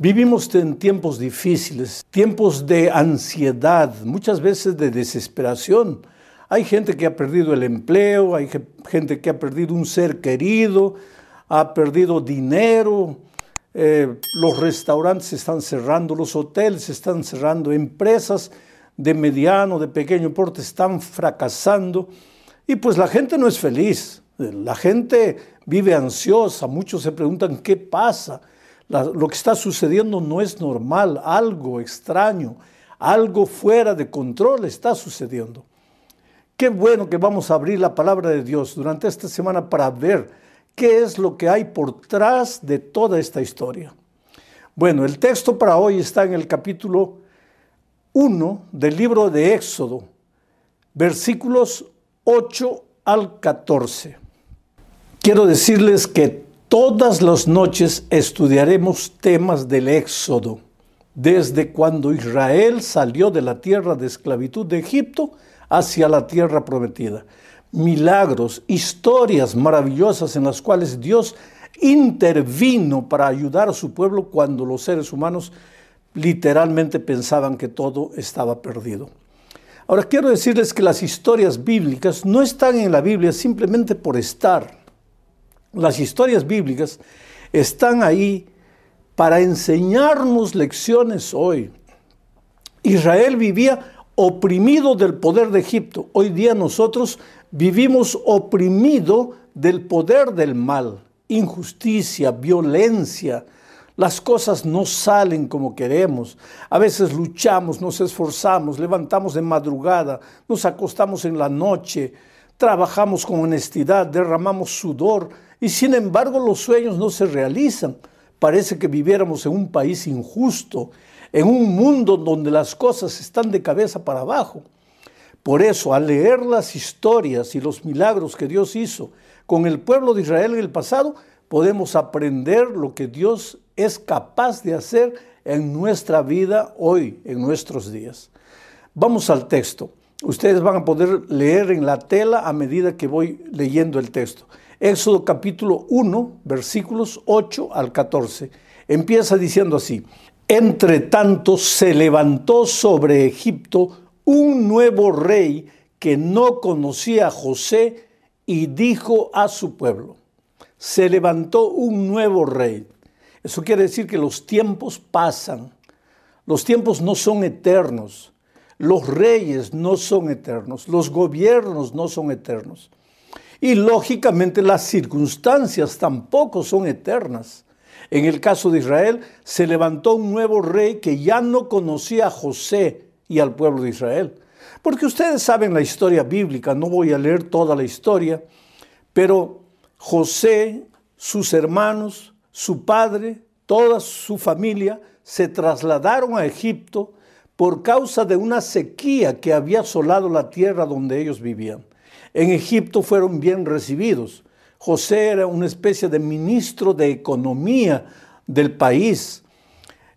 Vivimos en tiempos difíciles, tiempos de ansiedad, muchas veces de desesperación. Hay gente que ha perdido el empleo, hay gente que ha perdido un ser querido, ha perdido dinero, eh, los restaurantes están cerrando, los hoteles están cerrando, empresas de mediano, de pequeño porte están fracasando y pues la gente no es feliz, la gente vive ansiosa, muchos se preguntan qué pasa lo que está sucediendo no es normal, algo extraño, algo fuera de control está sucediendo. Qué bueno que vamos a abrir la palabra de Dios durante esta semana para ver qué es lo que hay por detrás de toda esta historia. Bueno, el texto para hoy está en el capítulo 1 del libro de Éxodo, versículos 8 al 14. Quiero decirles que Todas las noches estudiaremos temas del Éxodo, desde cuando Israel salió de la tierra de esclavitud de Egipto hacia la tierra prometida. Milagros, historias maravillosas en las cuales Dios intervino para ayudar a su pueblo cuando los seres humanos literalmente pensaban que todo estaba perdido. Ahora quiero decirles que las historias bíblicas no están en la Biblia simplemente por estar las historias bíblicas están ahí para enseñarnos lecciones hoy. Israel vivía oprimido del poder de Egipto. Hoy día nosotros vivimos oprimido del poder del mal, injusticia, violencia. Las cosas no salen como queremos. A veces luchamos, nos esforzamos, levantamos de madrugada, nos acostamos en la noche, trabajamos con honestidad, derramamos sudor, y sin embargo los sueños no se realizan. Parece que viviéramos en un país injusto, en un mundo donde las cosas están de cabeza para abajo. Por eso, al leer las historias y los milagros que Dios hizo con el pueblo de Israel en el pasado, podemos aprender lo que Dios es capaz de hacer en nuestra vida hoy, en nuestros días. Vamos al texto. Ustedes van a poder leer en la tela a medida que voy leyendo el texto. Éxodo capítulo 1, versículos 8 al 14. Empieza diciendo así, entre tanto se levantó sobre Egipto un nuevo rey que no conocía a José y dijo a su pueblo, se levantó un nuevo rey. Eso quiere decir que los tiempos pasan, los tiempos no son eternos, los reyes no son eternos, los gobiernos no son eternos. Y lógicamente las circunstancias tampoco son eternas. En el caso de Israel, se levantó un nuevo rey que ya no conocía a José y al pueblo de Israel. Porque ustedes saben la historia bíblica, no voy a leer toda la historia, pero José, sus hermanos, su padre, toda su familia se trasladaron a Egipto por causa de una sequía que había asolado la tierra donde ellos vivían en Egipto fueron bien recibidos. José era una especie de ministro de economía del país.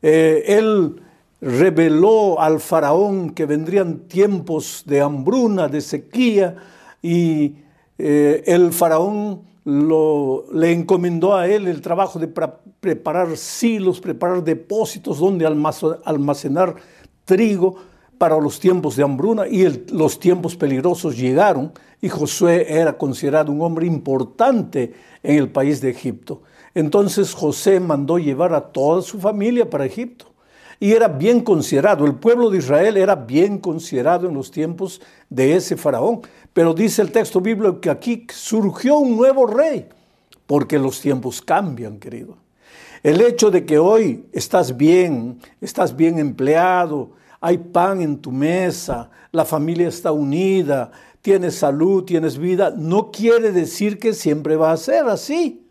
Eh, él reveló al faraón que vendrían tiempos de hambruna, de sequía, y eh, el faraón le encomendó a él el trabajo de preparar silos, preparar depósitos donde almacenar trigo para los tiempos de hambruna y los tiempos peligrosos llegaron y Josué era considerado un hombre importante en el país de Egipto. Entonces José mandó llevar a toda su familia para Egipto y era bien considerado, el pueblo de Israel era bien considerado en los tiempos de ese faraón. Pero dice el texto bíblico que aquí surgió un nuevo rey, porque los tiempos cambian, querido. El hecho de que hoy estás bien, estás bien empleado, hay pan en tu mesa, la familia está unida, tienes salud, tienes vida, no quiere decir que siempre va a ser así,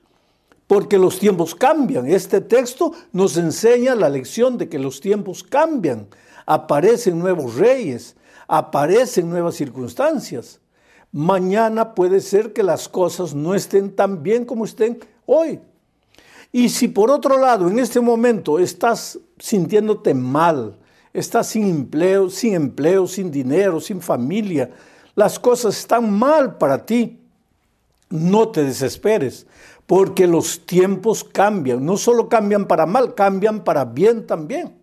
porque los tiempos cambian. Este texto nos enseña la lección de que los tiempos cambian, aparecen nuevos reyes, aparecen nuevas circunstancias. Mañana puede ser que las cosas no estén tan bien como estén hoy. Y si por otro lado en este momento estás sintiéndote mal, estás sin empleo, sin empleo, sin dinero, sin familia, las cosas están mal para ti, no te desesperes, porque los tiempos cambian, no solo cambian para mal, cambian para bien también.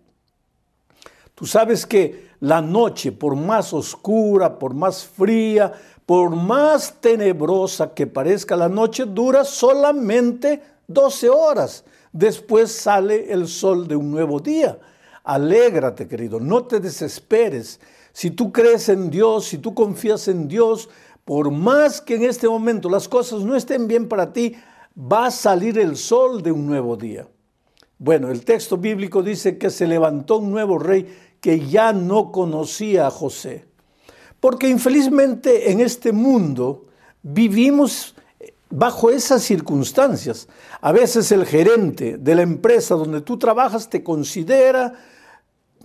Tú sabes que la noche, por más oscura, por más fría, por más tenebrosa que parezca la noche, dura solamente 12 horas. Después sale el sol de un nuevo día. Alégrate, querido, no te desesperes. Si tú crees en Dios, si tú confías en Dios, por más que en este momento las cosas no estén bien para ti, va a salir el sol de un nuevo día. Bueno, el texto bíblico dice que se levantó un nuevo rey que ya no conocía a José. Porque infelizmente en este mundo vivimos bajo esas circunstancias. A veces el gerente de la empresa donde tú trabajas te considera,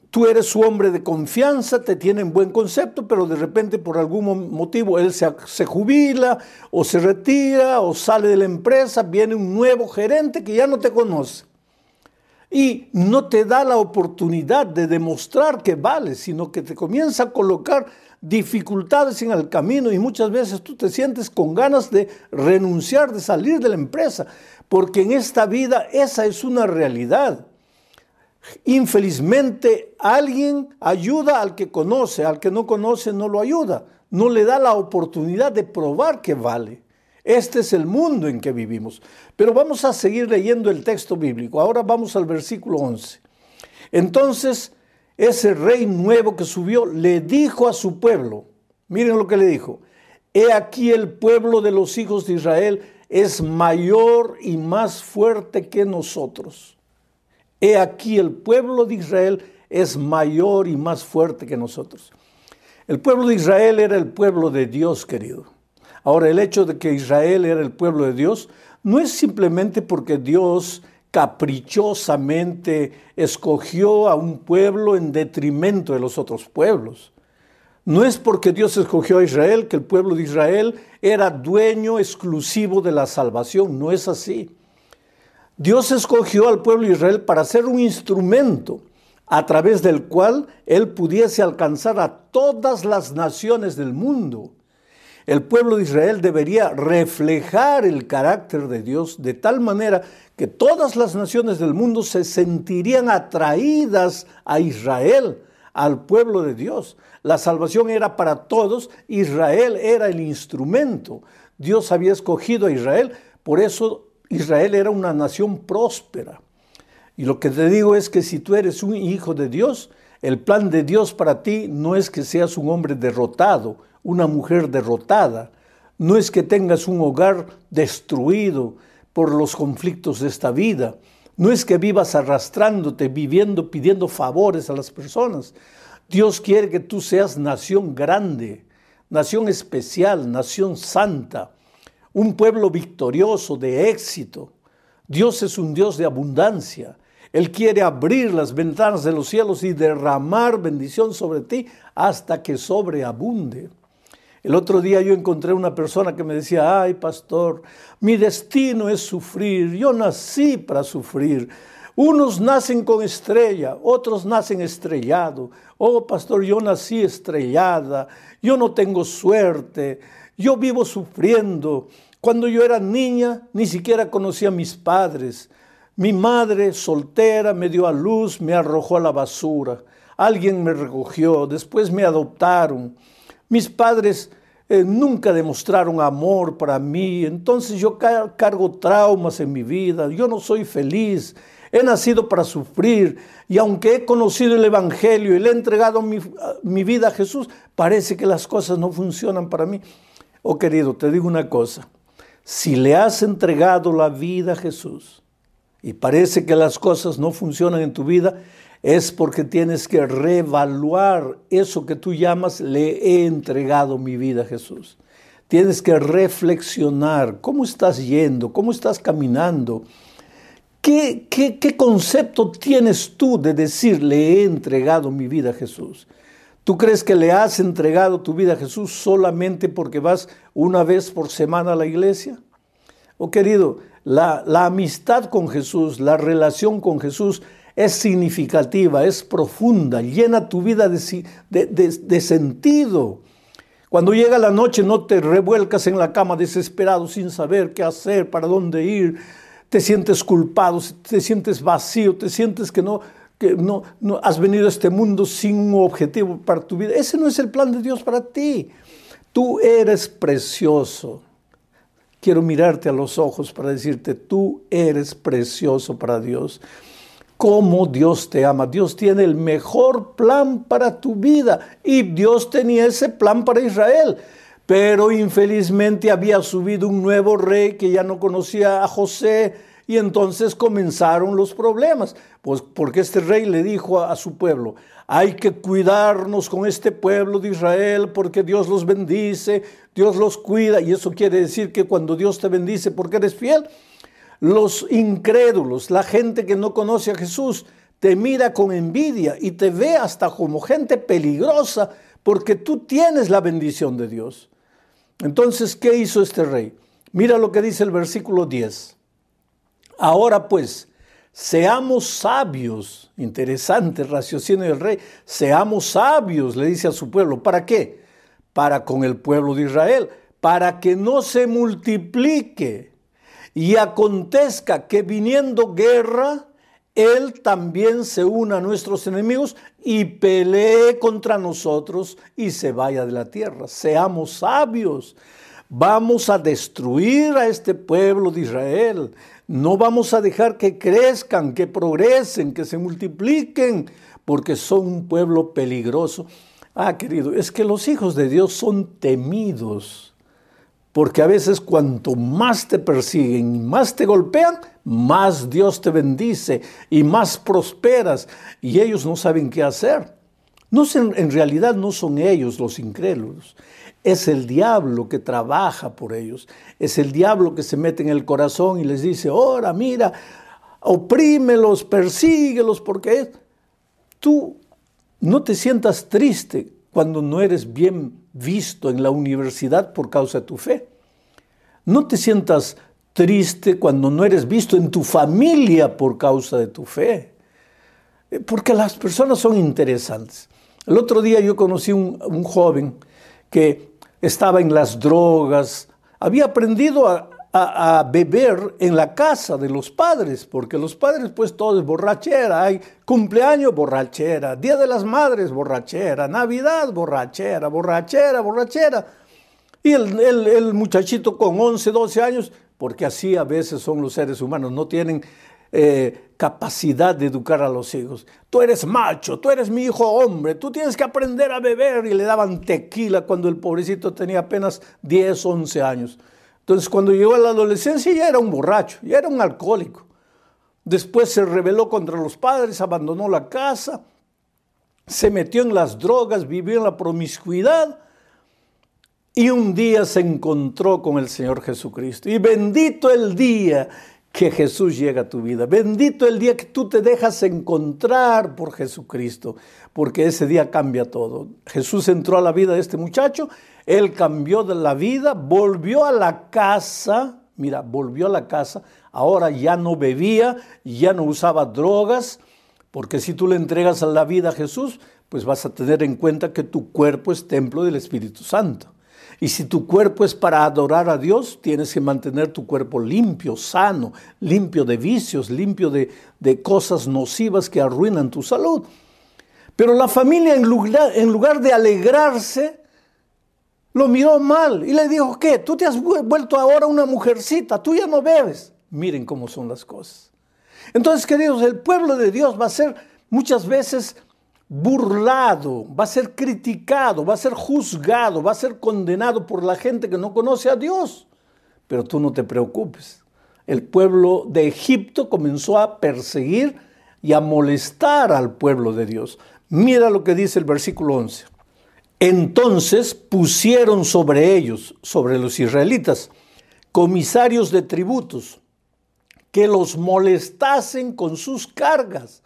tú eres su hombre de confianza, te tiene en buen concepto, pero de repente por algún motivo él se, jubila o se retira o sale de la empresa, viene un nuevo gerente que ya no te conoce. Y no te da la oportunidad de demostrar que vales, sino que te comienza a colocar dificultades en el camino y muchas veces tú te sientes con ganas de renunciar, de salir de la empresa, porque en esta vida esa es una realidad. Infelizmente alguien ayuda al que conoce, al que no conoce no lo ayuda, no le da la oportunidad de probar que vale. Este es el mundo en que vivimos. Pero vamos a seguir leyendo el texto bíblico. Ahora vamos al versículo 11. Entonces ese rey nuevo que subió le dijo a su pueblo, miren lo que le dijo, he aquí el pueblo de los hijos de Israel es mayor y más fuerte que nosotros. He aquí el pueblo de Israel es mayor y más fuerte que nosotros. El pueblo de Israel era el pueblo de Dios, querido. Ahora, el hecho de que Israel era el pueblo de Dios no es simplemente porque Dios caprichosamente escogió a un pueblo en detrimento de los otros pueblos. No es porque Dios escogió a Israel que el pueblo de Israel era dueño exclusivo de la salvación, no es así. Dios escogió al pueblo de Israel para ser un instrumento a través del cual él pudiese alcanzar a todas las naciones del mundo. El pueblo de Israel debería reflejar el carácter de Dios de tal manera que todas las naciones del mundo se sentirían atraídas a Israel, al pueblo de Dios. La salvación era para todos, Israel era el instrumento. Dios había escogido a Israel, por eso Israel era una nación próspera. Y lo que te digo es que si tú eres un hijo de Dios, el plan de Dios para ti no es que seas un hombre derrotado, una mujer derrotada, no es que tengas un hogar destruido por los conflictos de esta vida, no es que vivas arrastrándote, viviendo, pidiendo favores a las personas. Dios quiere que tú seas nación grande, nación especial, nación santa, un pueblo victorioso, de éxito. Dios es un Dios de abundancia. Él quiere abrir las ventanas de los cielos y derramar bendición sobre ti hasta que sobreabunde. El otro día yo encontré una persona que me decía, ay pastor, mi destino es sufrir, yo nací para sufrir. Unos nacen con estrella, otros nacen estrellado. Oh pastor, yo nací estrellada, yo no tengo suerte, yo vivo sufriendo. Cuando yo era niña ni siquiera conocía a mis padres. Mi madre soltera me dio a luz, me arrojó a la basura. Alguien me recogió, después me adoptaron. Mis padres eh, nunca demostraron amor para mí, entonces yo cargo traumas en mi vida, yo no soy feliz, he nacido para sufrir y aunque he conocido el Evangelio y le he entregado mi, mi vida a Jesús, parece que las cosas no funcionan para mí. Oh querido, te digo una cosa, si le has entregado la vida a Jesús y parece que las cosas no funcionan en tu vida, es porque tienes que reevaluar eso que tú llamas le he entregado mi vida a Jesús. Tienes que reflexionar cómo estás yendo, cómo estás caminando. ¿Qué, qué, concepto tienes tú de decir le he entregado mi vida a Jesús? ¿Tú crees que le has entregado tu vida a Jesús solamente porque vas una vez por semana a la iglesia? Oh querido, la, la amistad con Jesús, la relación con Jesús es significativa, es profunda, llena tu vida de, de, sentido. Cuando llega la noche no te revuelcas en la cama desesperado sin saber qué hacer, para dónde ir, te sientes culpado, te sientes vacío, te sientes que no, que no, no has venido a este mundo sin un objetivo para tu vida. Ese no es el plan de Dios para ti. Tú eres precioso. Quiero mirarte a los ojos para decirte, tú eres precioso para Dios. Cómo Dios te ama. Dios tiene el mejor plan para tu vida. Y Dios tenía ese plan para Israel. Pero infelizmente había subido un nuevo rey que ya no conocía a José y entonces comenzaron los problemas, pues porque este rey le dijo a, su pueblo, hay que cuidarnos con este pueblo de Israel porque Dios los bendice, Dios los cuida, y eso quiere decir que cuando Dios te bendice porque eres fiel, los incrédulos, la gente que no conoce a Jesús, te mira con envidia y te ve hasta como gente peligrosa porque tú tienes la bendición de Dios. Entonces, ¿qué hizo este rey? Mira lo que dice el versículo 10. Ahora pues, seamos sabios, interesante raciocinio del rey, seamos sabios, le dice a su pueblo, ¿para qué? Para con el pueblo de Israel, para que no se multiplique y acontezca que viniendo guerra, él también se una a nuestros enemigos y pelee contra nosotros y se vaya de la tierra. Seamos sabios. Vamos a destruir a este pueblo de Israel. No vamos a dejar que crezcan, que progresen, que se multipliquen, porque son un pueblo peligroso. Ah, querido, es que los hijos de Dios son temidos, porque a veces cuanto más te persiguen y más te golpean, más Dios te bendice y más prosperas y ellos no saben qué hacer. No, en realidad no son ellos los incrédulos, es el diablo que trabaja por ellos. Es el diablo que se mete en el corazón y les dice, ahora mira, oprímelos, persíguelos, porque tú no te sientas triste cuando no eres bien visto en la universidad por causa de tu fe. No te sientas triste cuando no eres visto en tu familia por causa de tu fe. Porque las personas son interesantes. El otro día yo conocí un, un joven que estaba en las drogas, había aprendido a, beber en la casa de los padres, porque los padres pues todo es borrachera, hay cumpleaños borrachera, Día de las Madres borrachera, Navidad borrachera, borrachera, borrachera. Y el, el muchachito con 11, 12 años, porque así a veces son los seres humanos, no tienen eh, capacidad de educar a los hijos. Tú eres macho, tú eres mi hijo hombre, tú tienes que aprender a beber. Y le daban tequila cuando el pobrecito tenía apenas 10, 11 años. Entonces cuando llegó a la adolescencia ya era un borracho, ya era un alcohólico. Después se rebeló contra los padres, abandonó la casa, se metió en las drogas, vivió en la promiscuidad y un día se encontró con el Señor Jesucristo. Y bendito el día que Jesús llega a tu vida. Bendito el día que tú te dejas encontrar por Jesucristo, porque ese día cambia todo. Jesús entró a la vida de este muchacho, él cambió de la vida, volvió a la casa, mira, volvió a la casa, ahora ya no bebía, ya no usaba drogas, porque si tú le entregas la vida a Jesús, pues vas a tener en cuenta que tu cuerpo es templo del Espíritu Santo. Y si tu cuerpo es para adorar a Dios, tienes que mantener tu cuerpo limpio, sano, limpio de vicios, limpio de, cosas nocivas que arruinan tu salud. Pero la familia, en lugar, en lugar de alegrarse, lo miró mal y le dijo, ¿qué? Tú te has vuelto ahora una mujercita, tú ya no bebes. Miren cómo son las cosas. Entonces, queridos, el pueblo de Dios va a ser muchas veces burlado, va a ser criticado, va a ser juzgado, va a ser condenado por la gente que no conoce a Dios. Pero tú no te preocupes. El pueblo de Egipto comenzó a perseguir y a molestar al pueblo de Dios. Mira lo que dice el versículo 11. Entonces pusieron sobre ellos, sobre los israelitas, comisarios de tributos, que los molestasen con sus cargas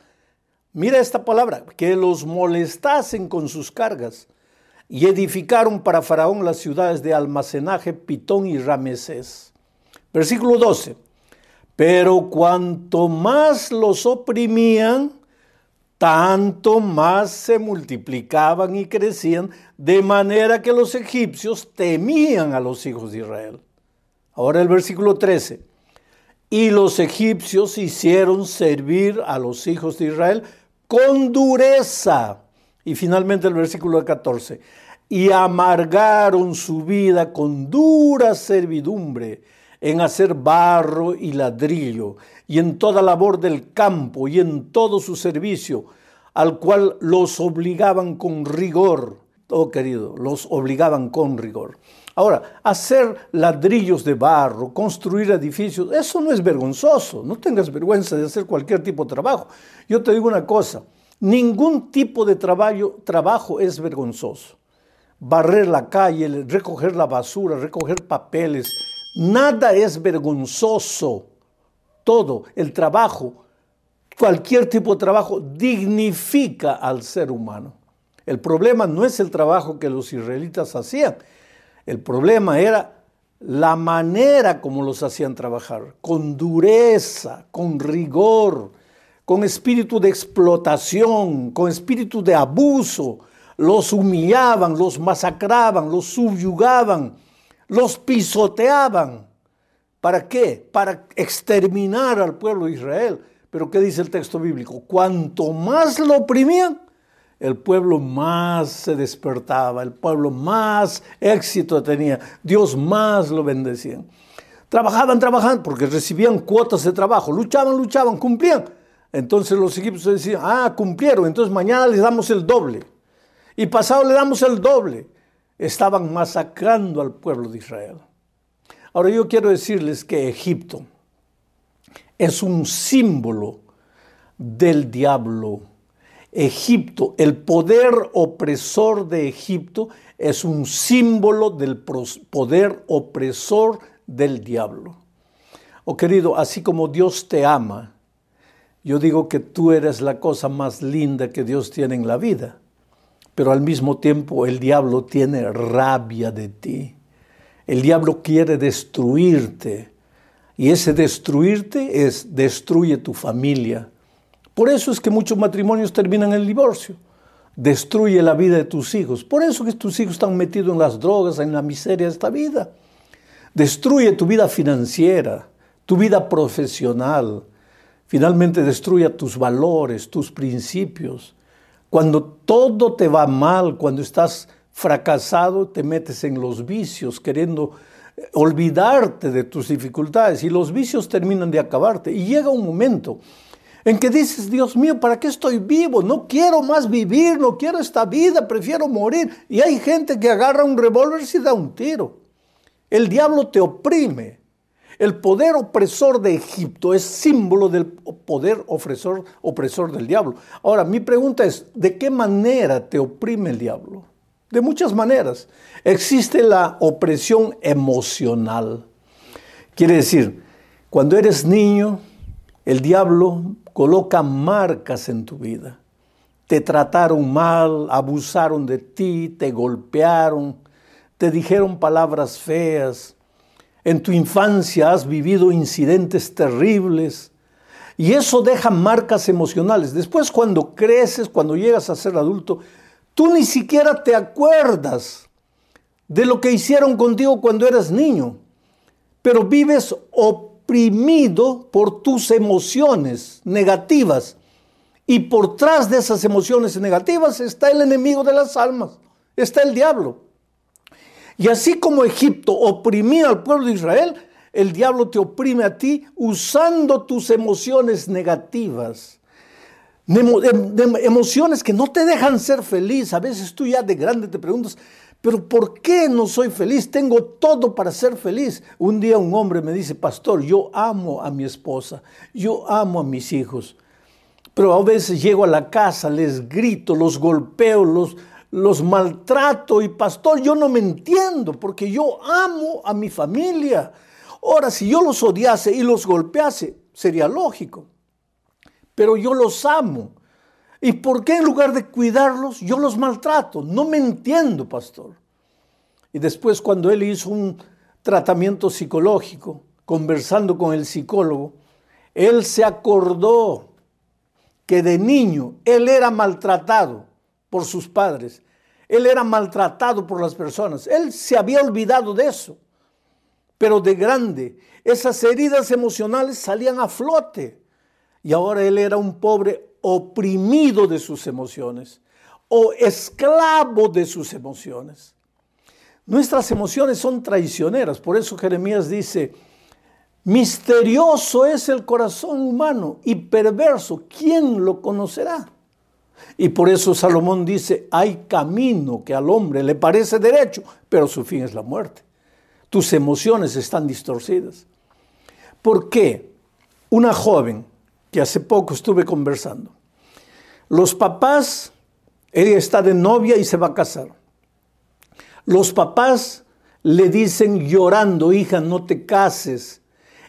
Mira esta palabra, que los molestasen con sus cargas. Y edificaron para Faraón las ciudades de almacenaje Pitón y Ramesés. Versículo 12. Pero cuanto más los oprimían, tanto más se multiplicaban y crecían, de manera que los egipcios temían a los hijos de Israel. Ahora el versículo 13. Y los egipcios hicieron servir a los hijos de Israel con dureza. Y finalmente el versículo 14. Y amargaron su vida con dura servidumbre en hacer barro y ladrillo, y en toda labor del campo, y en todo su servicio, al cual los obligaban con rigor. Oh querido, los obligaban con rigor. Ahora, hacer ladrillos de barro, construir edificios, eso no es vergonzoso. No tengas vergüenza de hacer cualquier tipo de trabajo. Yo te digo una cosa, ningún tipo de trabajo, trabajo es vergonzoso. Barrer la calle, recoger la basura, recoger papeles, nada es vergonzoso. Todo, el trabajo, cualquier tipo de trabajo dignifica al ser humano. El problema no es el trabajo que los israelitas hacían, el problema era la manera como los hacían trabajar, con dureza, con rigor, con espíritu de explotación, con espíritu de abuso. Los humillaban, los masacraban, los subyugaban, los pisoteaban. ¿Para qué? Para exterminar al pueblo de Israel. Pero ¿qué dice el texto bíblico? Cuanto más lo oprimían, el pueblo más se despertaba, el pueblo más éxito tenía, Dios más lo bendecía. Trabajaban, trabajaban, porque recibían cuotas de trabajo, luchaban, luchaban, cumplían. Entonces los equipos decían, ah, cumplieron, entonces mañana les damos el doble. Y pasado le damos el doble. Estaban masacrando al pueblo de Israel. Ahora yo quiero decirles que Egipto es un símbolo del diablo Egipto, el poder opresor de Egipto es un símbolo del poder opresor del diablo. Oh querido, así como Dios te ama, yo digo que tú eres la cosa más linda que Dios tiene en la vida, pero al mismo tiempo el diablo tiene rabia de ti. El diablo quiere destruirte y ese destruirte es destruye tu familia, por eso es que muchos matrimonios terminan en el divorcio. Destruye la vida de tus hijos. Por eso que tus hijos están metidos en las drogas, en la miseria de esta vida. Destruye tu vida financiera, tu vida profesional. Finalmente destruye tus valores, tus principios. Cuando todo te va mal, cuando estás fracasado, te metes en los vicios, queriendo olvidarte de tus dificultades y los vicios terminan de acabarte. Y llega un momento en que dices, Dios mío, ¿para qué estoy vivo? No quiero más vivir, no quiero esta vida, prefiero morir. Y hay gente que agarra un revólver y da un tiro. El diablo te oprime. El poder opresor de Egipto es símbolo del poder opresor, opresor del diablo. Ahora, mi pregunta es, ¿de qué manera te oprime el diablo? De muchas maneras. Existe la opresión emocional. Quiere decir, cuando eres niño, el diablo coloca marcas en tu vida. Te trataron mal, abusaron de ti, te golpearon, te dijeron palabras feas. En tu infancia has vivido incidentes terribles y eso deja marcas emocionales. Después cuando creces, cuando llegas a ser adulto, tú ni siquiera te acuerdas de lo que hicieron contigo cuando eras niño, pero vives oprimido por tus emociones negativas. Y por tras de esas emociones negativas está el enemigo de las almas, está el diablo. Y así como Egipto oprimía al pueblo de Israel, el diablo te oprime a ti usando tus emociones negativas. emociones que no te dejan ser feliz. A veces tú ya de grande te preguntas, pero ¿por qué no soy feliz? Tengo todo para ser feliz. Un día un hombre me dice, pastor, yo amo a mi esposa, yo amo a mis hijos, pero a veces llego a la casa, les grito, los golpeo, los, maltrato y pastor, yo no me entiendo porque yo amo a mi familia. Ahora, si yo los odiase y los golpease, sería lógico, pero yo los amo. ¿Y por qué en lugar de cuidarlos yo los maltrato? No me entiendo, pastor. Y después cuando él hizo un tratamiento psicológico, conversando con el psicólogo, él se acordó que de niño él era maltratado por sus padres, él era maltratado por las personas, él se había olvidado de eso, pero de grande esas heridas emocionales salían a flote y ahora él era un pobre oprimido de sus emociones o esclavo de sus emociones. Nuestras emociones son traicioneras, por eso Jeremías dice, misterioso es el corazón humano y perverso, ¿quién lo conocerá? Y por eso Salomón dice, hay camino que al hombre le parece derecho, pero su fin es la muerte. Tus emociones están distorcidas. ¿Por qué? Una joven que hace poco estuve conversando, los papás, ella está de novia y se va a casar. Los papás le dicen llorando, hija, no te cases.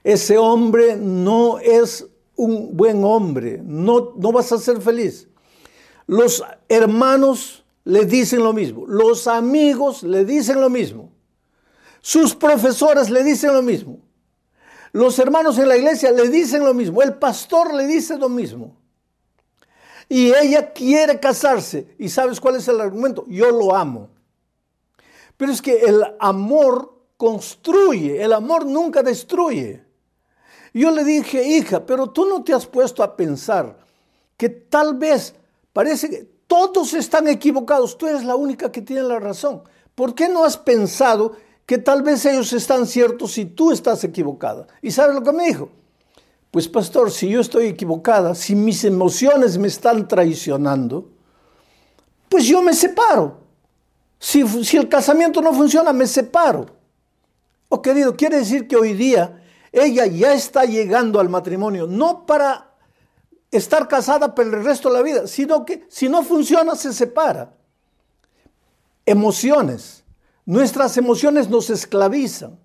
Ese hombre no es un buen hombre, no, no vas a ser feliz. Los hermanos le dicen lo mismo, los amigos le dicen lo mismo, sus profesores le dicen lo mismo, los hermanos en la iglesia le dicen lo mismo, el pastor le dice lo mismo y ella quiere casarse. ¿Y sabes cuál es el argumento? Yo lo amo. Pero es que el amor construye, el amor nunca destruye. Yo le dije, hija, pero tú no te has puesto a pensar que tal vez parece que todos están equivocados, tú eres la única que tiene la razón. ¿Por qué no has pensado que tal vez ellos están ciertos y tú estás equivocada? ¿Y sabes lo que me dijo? Pues pastor, si yo estoy equivocada, si mis emociones me están traicionando, pues yo me separo. Si, si el casamiento no funciona, me separo. Oh querido, quiere decir que hoy día ella ya está llegando al matrimonio, no para estar casada por el resto de la vida, sino que si no funciona, se separa. Emociones. Nuestras emociones nos esclavizan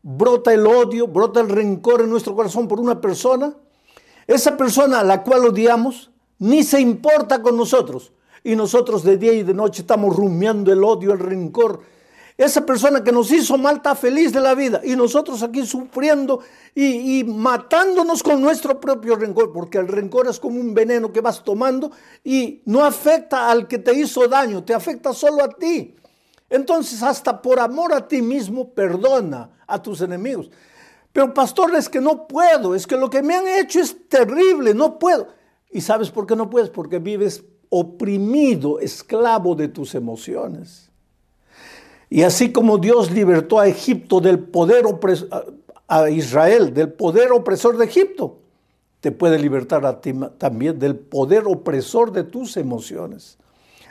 brota el odio, brota el rencor en nuestro corazón por una persona, esa persona a la cual odiamos ni se importa con nosotros. Y nosotros de día y de noche estamos rumiando el odio, el rencor. Esa persona que nos hizo mal está feliz de la vida y nosotros aquí sufriendo y, y, matándonos con nuestro propio rencor, porque el rencor es como un veneno que vas tomando y no afecta al que te hizo daño, te afecta solo a ti. Entonces, hasta por amor a ti mismo, perdona a tus enemigos. Pero pastor, es que no puedo, es que lo que me han hecho es terrible, no puedo. ¿Y sabes por qué no puedes? Porque vives oprimido, esclavo de tus emociones. Y así como Dios libertó a Egipto del poder a Israel del poder opresor de Egipto, te puede libertar a ti también del poder opresor de tus emociones.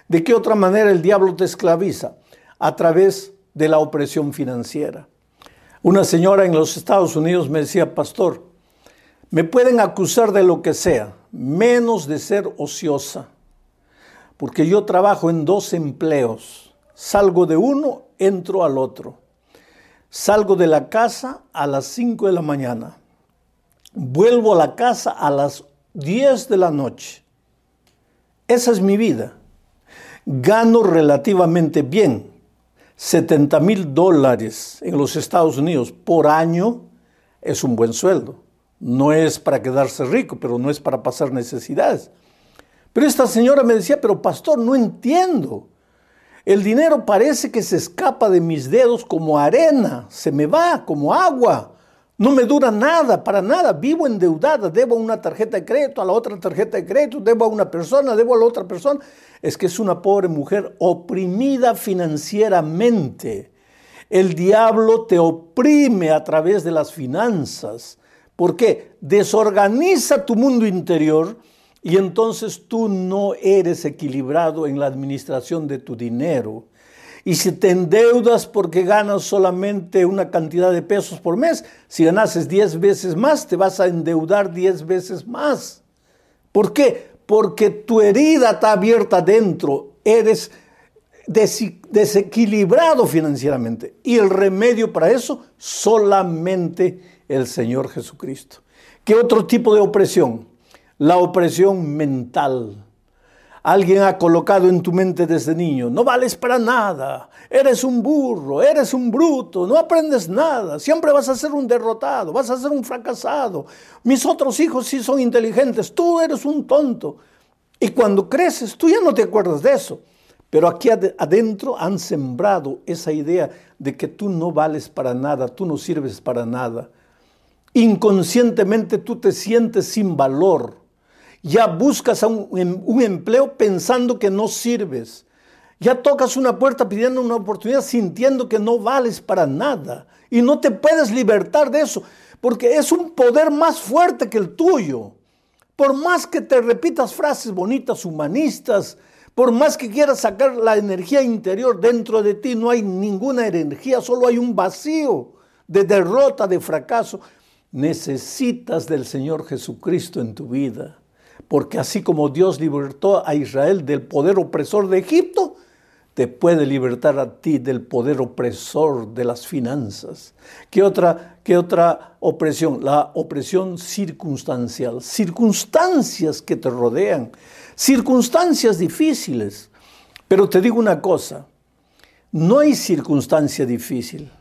¿De qué otra manera el diablo te esclaviza? A través de la opresión financiera. Una señora en los Estados Unidos me decía, pastor, me pueden acusar de lo que sea, menos de ser ociosa, porque yo trabajo en dos empleos. Salgo de uno, entro al otro. Salgo de la casa a las 5 de la mañana. Vuelvo a la casa a las 10 de la noche. Esa es mi vida. Gano relativamente bien, 70 mil dólares en los Estados Unidos por año es un buen sueldo. No es para quedarse rico, pero no es para pasar necesidades. Pero esta señora me decía, pero pastor, no entiendo. El dinero parece que se escapa de mis dedos como arena, se me va como agua. No me dura nada, para nada. Vivo endeudada, debo una tarjeta de crédito, a la otra tarjeta de crédito, debo a una persona, debo a la otra persona. Es que es una pobre mujer oprimida financieramente. El diablo te oprime a través de las finanzas. ¿Por qué? Desorganiza tu mundo interior y entonces tú no eres equilibrado en la administración de tu dinero y si te endeudas porque ganas solamente una cantidad de pesos por mes, si ganases 10 veces más, te vas a endeudar 10 veces más. ¿Por qué? Porque tu herida está abierta dentro, eres desequilibrado financieramente. Y el remedio para eso, solamente el Señor Jesucristo. ¿Qué otro tipo de opresión? La opresión mental. Alguien ha colocado en tu mente desde niño, no vales para nada, eres un burro, eres un bruto, no aprendes nada, siempre vas a ser un derrotado, vas a ser un fracasado. Mis otros hijos sí son inteligentes, tú eres un tonto. Y cuando creces, tú ya no te acuerdas de eso. Pero aquí adentro han sembrado esa idea de que tú no vales para nada, tú no sirves para nada. Inconscientemente tú te sientes sin valor ya buscas un, em, un, empleo pensando que no sirves. Ya tocas una puerta pidiendo una oportunidad sintiendo que no vales para nada. Y no te puedes libertar de eso, porque es un poder más fuerte que el tuyo. Por más que te repitas frases bonitas, humanistas, por más que quieras sacar la energía interior dentro de ti, no hay ninguna energía, solo hay un vacío de derrota, de fracaso. Necesitas del Señor Jesucristo en tu vida porque así como Dios libertó a Israel del poder opresor de Egipto, te puede libertar a ti del poder opresor de las finanzas. ¿Qué otra, qué otra opresión? La opresión circunstancial. Circunstancias que te rodean, circunstancias difíciles. Pero te digo una cosa, no hay circunstancia difícil.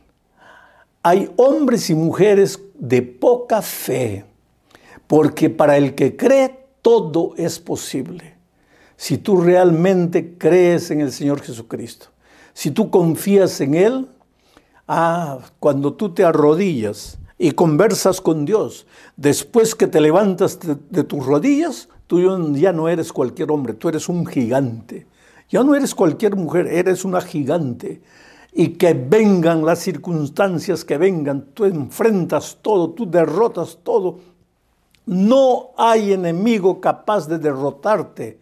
Hay hombres y mujeres de poca fe, porque para el que cree todo es posible. Si tú realmente crees en el Señor Jesucristo, si tú confías en Él, ah, cuando tú te arrodillas y conversas con Dios, después que te levantas de, tus rodillas, tú ya no eres cualquier hombre, tú eres un gigante. Ya no eres cualquier mujer, eres una gigante. Y que vengan las circunstancias que vengan, tú enfrentas todo, tú derrotas todo no hay enemigo capaz de derrotarte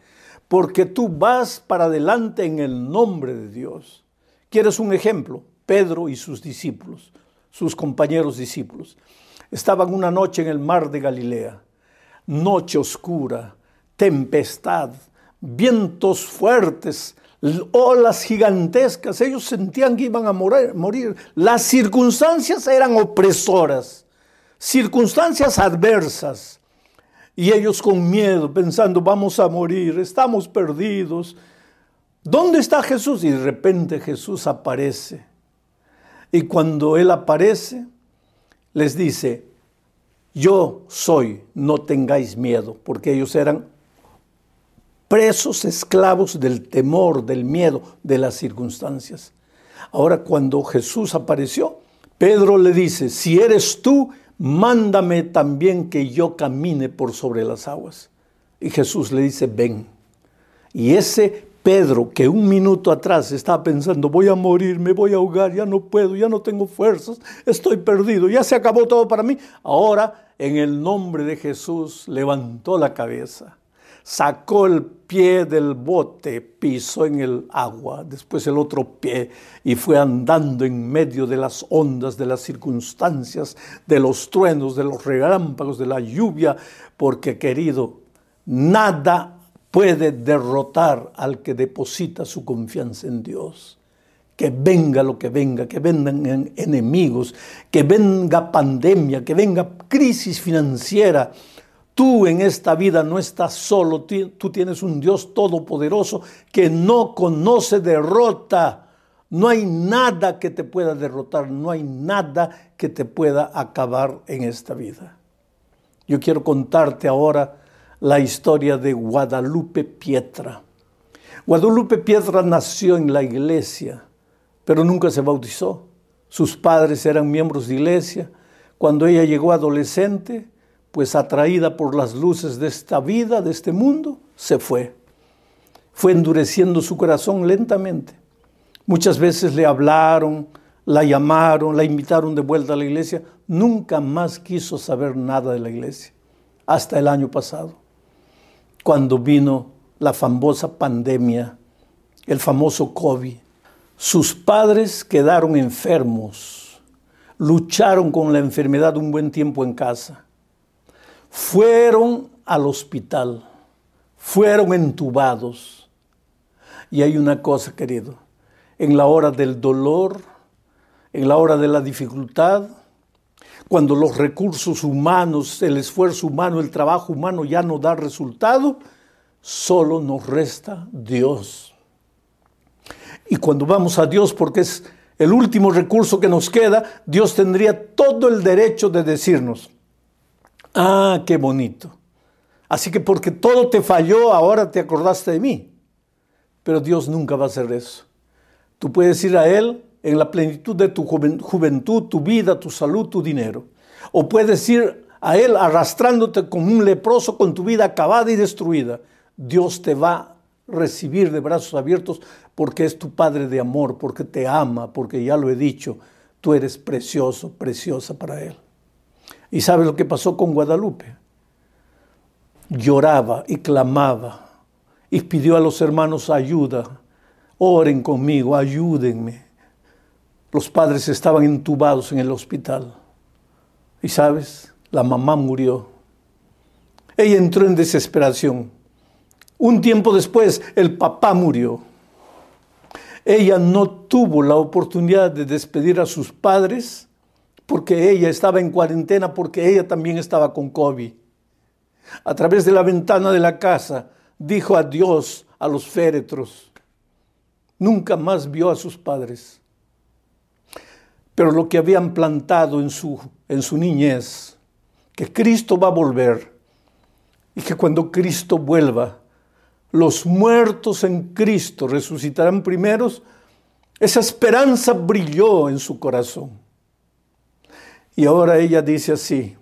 porque tú vas para adelante en el nombre de Dios. ¿Quieres un ejemplo? Pedro y sus discípulos, sus compañeros discípulos, estaban una noche en el mar de Galilea, noche oscura, tempestad, vientos fuertes, olas gigantescas, ellos sentían que iban a morir, las circunstancias eran opresoras circunstancias adversas y ellos con miedo, pensando, vamos a morir, estamos perdidos. ¿Dónde está Jesús? Y de repente Jesús aparece. Y cuando Él aparece, les dice, yo soy, no tengáis miedo, porque ellos eran presos, esclavos del temor, del miedo, de las circunstancias. Ahora cuando Jesús apareció, Pedro le dice, si eres tú, mándame también que yo camine por sobre las aguas. Y Jesús le dice, ven. Y ese Pedro, que un minuto atrás estaba pensando, voy a morir, me voy a ahogar, ya no puedo, ya no tengo fuerzas, estoy perdido, ya se acabó todo para mí, ahora en el nombre de Jesús levantó la cabeza sacó el pie del bote, pisó en el agua, después el otro pie y fue andando en medio de las ondas, de las circunstancias, de los truenos, de los relámpagos, de la lluvia, porque querido, nada puede derrotar al que deposita su confianza en Dios. Que venga lo que venga, que vengan enemigos, que venga pandemia, que venga crisis financiera, Tú en esta vida no estás solo, tú tienes un Dios todopoderoso que no conoce derrota. No hay nada que te pueda derrotar, no hay nada que te pueda acabar en esta vida. Yo quiero contarte ahora la historia de Guadalupe Pietra. Guadalupe Pietra nació en la iglesia, pero nunca se bautizó. Sus padres eran miembros de iglesia. Cuando ella llegó adolescente, pues atraída por las luces de esta vida, de este mundo, se fue. Fue endureciendo su corazón lentamente. Muchas veces le hablaron, la llamaron, la invitaron de vuelta a la iglesia. Nunca más quiso saber nada de la iglesia, hasta el año pasado, cuando vino la famosa pandemia, el famoso COVID. Sus padres quedaron enfermos, lucharon con la enfermedad un buen tiempo en casa fueron al hospital, fueron entubados. Y hay una cosa, querido, en la hora del dolor, en la hora de la dificultad, cuando los recursos humanos, el esfuerzo humano, el trabajo humano ya no da resultado, solo nos resta Dios. Y cuando vamos a Dios, porque es el último recurso que nos queda, Dios tendría todo el derecho de decirnos, ah, qué bonito. Así que porque todo te falló, ahora te acordaste de mí. Pero Dios nunca va a hacer eso. Tú puedes ir a Él en la plenitud de tu juventud, tu vida, tu salud, tu dinero. O puedes ir a Él arrastrándote como un leproso con tu vida acabada y destruida. Dios te va a recibir de brazos abiertos porque es tu Padre de amor, porque te ama, porque ya lo he dicho, tú eres precioso, preciosa para Él. ¿Y sabes lo que pasó con Guadalupe? Lloraba y clamaba y pidió a los hermanos ayuda. Oren conmigo, ayúdenme. Los padres estaban entubados en el hospital. Y sabes, la mamá murió. Ella entró en desesperación. Un tiempo después, el papá murió. Ella no tuvo la oportunidad de despedir a sus padres porque ella estaba en cuarentena, porque ella también estaba con COVID. A través de la ventana de la casa dijo adiós a los féretros. Nunca más vio a sus padres. Pero lo que habían plantado en su, en su niñez, que Cristo va a volver y que cuando Cristo vuelva, los muertos en Cristo resucitarán primeros, esa esperanza brilló en su corazón. Y ahora ella dice así,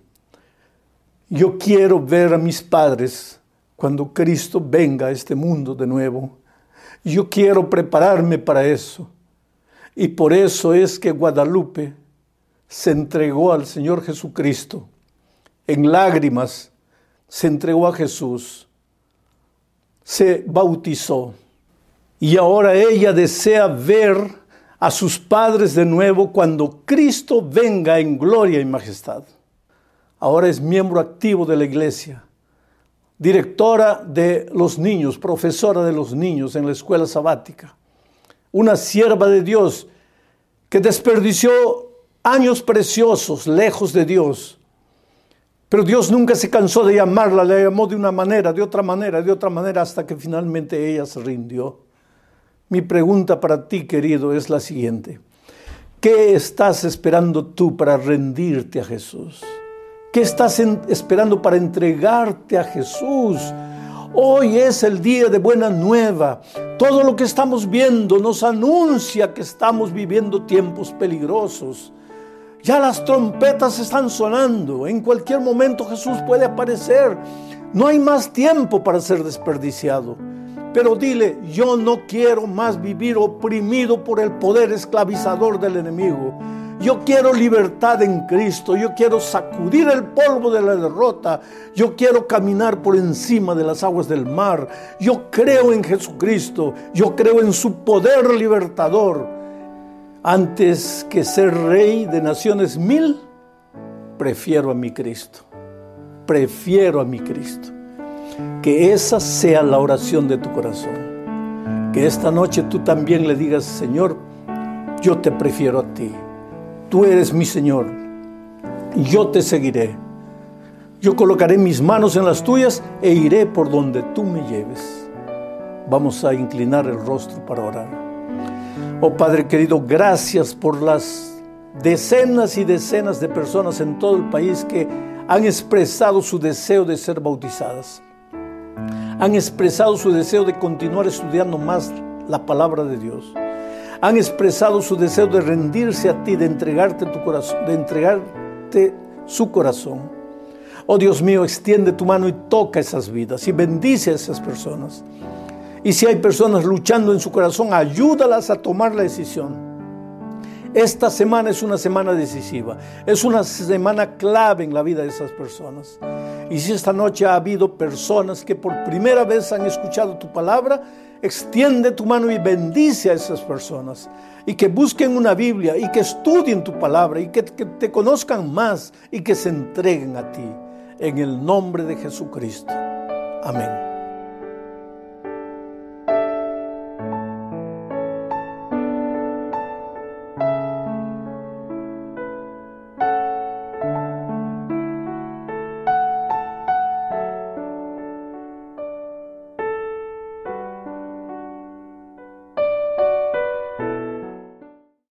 yo quiero ver a mis padres cuando Cristo venga a este mundo de nuevo. Yo quiero prepararme para eso. Y por eso es que Guadalupe se entregó al Señor Jesucristo. En lágrimas se entregó a Jesús se bautizó y ahora ella desea ver a sus padres de nuevo cuando Cristo venga en gloria y majestad. Ahora es miembro activo de la iglesia, directora de los niños, profesora de los niños en la escuela sabática, una sierva de Dios que desperdició años preciosos lejos de Dios pero Dios nunca se cansó de llamarla, la llamó de una manera, de otra manera, de otra manera, hasta que finalmente ella se rindió. Mi pregunta para ti, querido, es la siguiente. ¿Qué estás esperando tú para rendirte a Jesús? ¿Qué estás esperando para entregarte a Jesús? Hoy es el día de buena nueva. Todo lo que estamos viendo nos anuncia que estamos viviendo tiempos peligrosos. Ya las trompetas están sonando. En cualquier momento Jesús puede aparecer. No hay más tiempo para ser desperdiciado. Pero dile, yo no quiero más vivir oprimido por el poder esclavizador del enemigo. Yo quiero libertad en Cristo. Yo quiero sacudir el polvo de la derrota. Yo quiero caminar por encima de las aguas del mar. Yo creo en Jesucristo. Yo creo en su poder libertador. Antes que ser rey de naciones mil, prefiero a mi Cristo. Prefiero a mi Cristo. Que esa sea la oración de tu corazón. Que esta noche tú también le digas, Señor, yo te prefiero a ti. Tú eres mi Señor. Yo te seguiré. Yo colocaré mis manos en las tuyas e iré por donde tú me lleves. Vamos a inclinar el rostro para orar. Oh Padre querido, gracias por las decenas y decenas de personas en todo el país que han expresado su deseo de ser bautizadas. Han expresado su deseo de continuar estudiando más la palabra de Dios. Han expresado su deseo de rendirse a ti, de entregarte tu corazón, de entregarte su corazón. Oh Dios mío, extiende tu mano y toca esas vidas y bendice a esas personas. Y si hay personas luchando en su corazón, ayúdalas a tomar la decisión. Esta semana es una semana decisiva, es una semana clave en la vida de esas personas. Y si esta noche ha habido personas que por primera vez han escuchado tu palabra, extiende tu mano y bendice a esas personas. Y que busquen una Biblia y que estudien tu palabra y que, te conozcan más y que se entreguen a ti. En el nombre de Jesucristo. Amén.